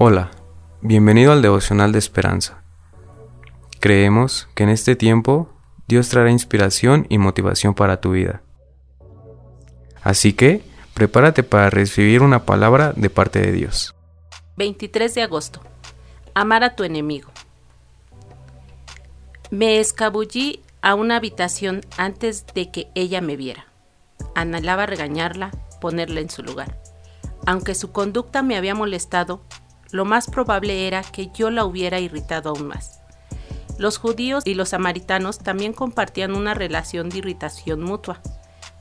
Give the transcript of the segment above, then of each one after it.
Hola, bienvenido al devocional de esperanza. Creemos que en este tiempo Dios traerá inspiración y motivación para tu vida. Así que, prepárate para recibir una palabra de parte de Dios. 23 de agosto. Amar a tu enemigo. Me escabullí a una habitación antes de que ella me viera. Anhelaba regañarla, ponerla en su lugar. Aunque su conducta me había molestado, lo más probable era que yo la hubiera irritado aún más. Los judíos y los samaritanos también compartían una relación de irritación mutua.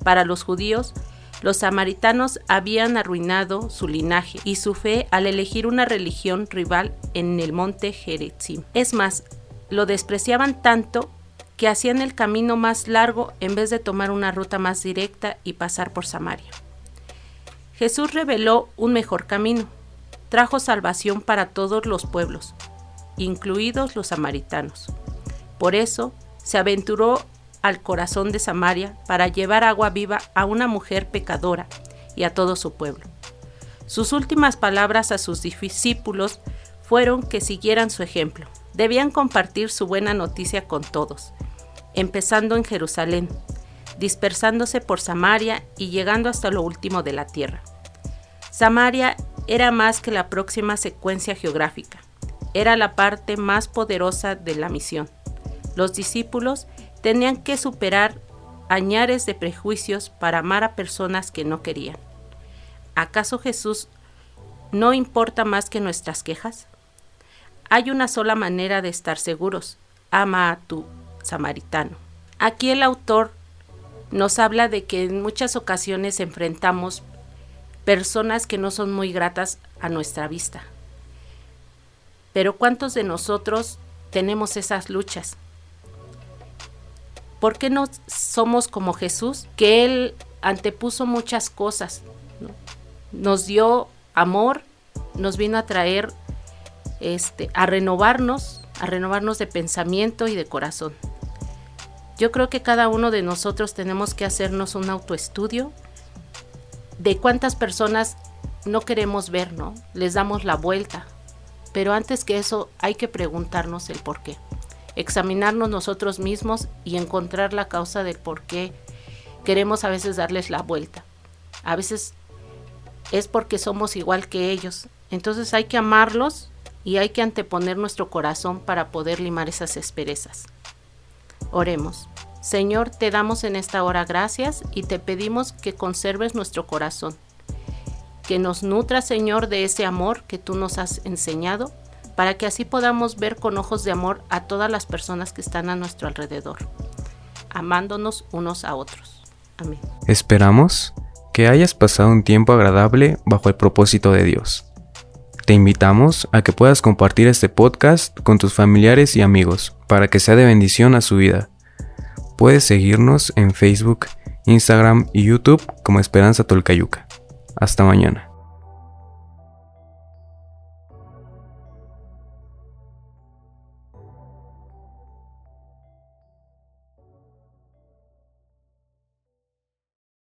Para los judíos, los samaritanos habían arruinado su linaje y su fe al elegir una religión rival en el monte Gerizim. Es más, lo despreciaban tanto que hacían el camino más largo en vez de tomar una ruta más directa y pasar por Samaria. Jesús reveló un mejor camino, trajo salvación para todos los pueblos, incluidos los samaritanos. Por eso se aventuró al corazón de Samaria para llevar agua viva a una mujer pecadora y a todo su pueblo. Sus últimas palabras a sus discípulos fueron que siguieran su ejemplo. Debían compartir su buena noticia con todos, empezando en Jerusalén, dispersándose por Samaria y llegando hasta lo último de la tierra. Samaria era más que la próxima secuencia geográfica, era la parte más poderosa de la misión. Los discípulos tenían que superar añares de prejuicios para amar a personas que no querían. ¿Acaso Jesús no importa más que nuestras quejas? Hay una sola manera de estar seguros, ama a tu samaritano. Aquí el autor nos habla de que en muchas ocasiones enfrentamos personas que no son muy gratas a nuestra vista. Pero ¿cuántos de nosotros tenemos esas luchas? ¿Por qué no somos como Jesús? Que Él antepuso muchas cosas. Nos dio amor, nos vino a traer, este, a renovarnos, a renovarnos de pensamiento y de corazón. Yo creo que cada uno de nosotros tenemos que hacernos un autoestudio de cuántas personas no queremos ver, ¿no? Les damos la vuelta. Pero antes que eso hay que preguntarnos el por qué. Examinarnos nosotros mismos y encontrar la causa del por qué queremos a veces darles la vuelta. A veces es porque somos igual que ellos. Entonces hay que amarlos y hay que anteponer nuestro corazón para poder limar esas asperezas. Oremos. Señor, te damos en esta hora gracias y te pedimos que conserves nuestro corazón, que nos nutra, Señor, de ese amor que tú nos has enseñado, para que así podamos ver con ojos de amor a todas las personas que están a nuestro alrededor, amándonos unos a otros. Amén. Esperamos que hayas pasado un tiempo agradable bajo el propósito de Dios. Te invitamos a que puedas compartir este podcast con tus familiares y amigos para que sea de bendición a su vida. Puedes seguirnos en Facebook, Instagram y YouTube como Esperanza Tolcayuca. Hasta mañana.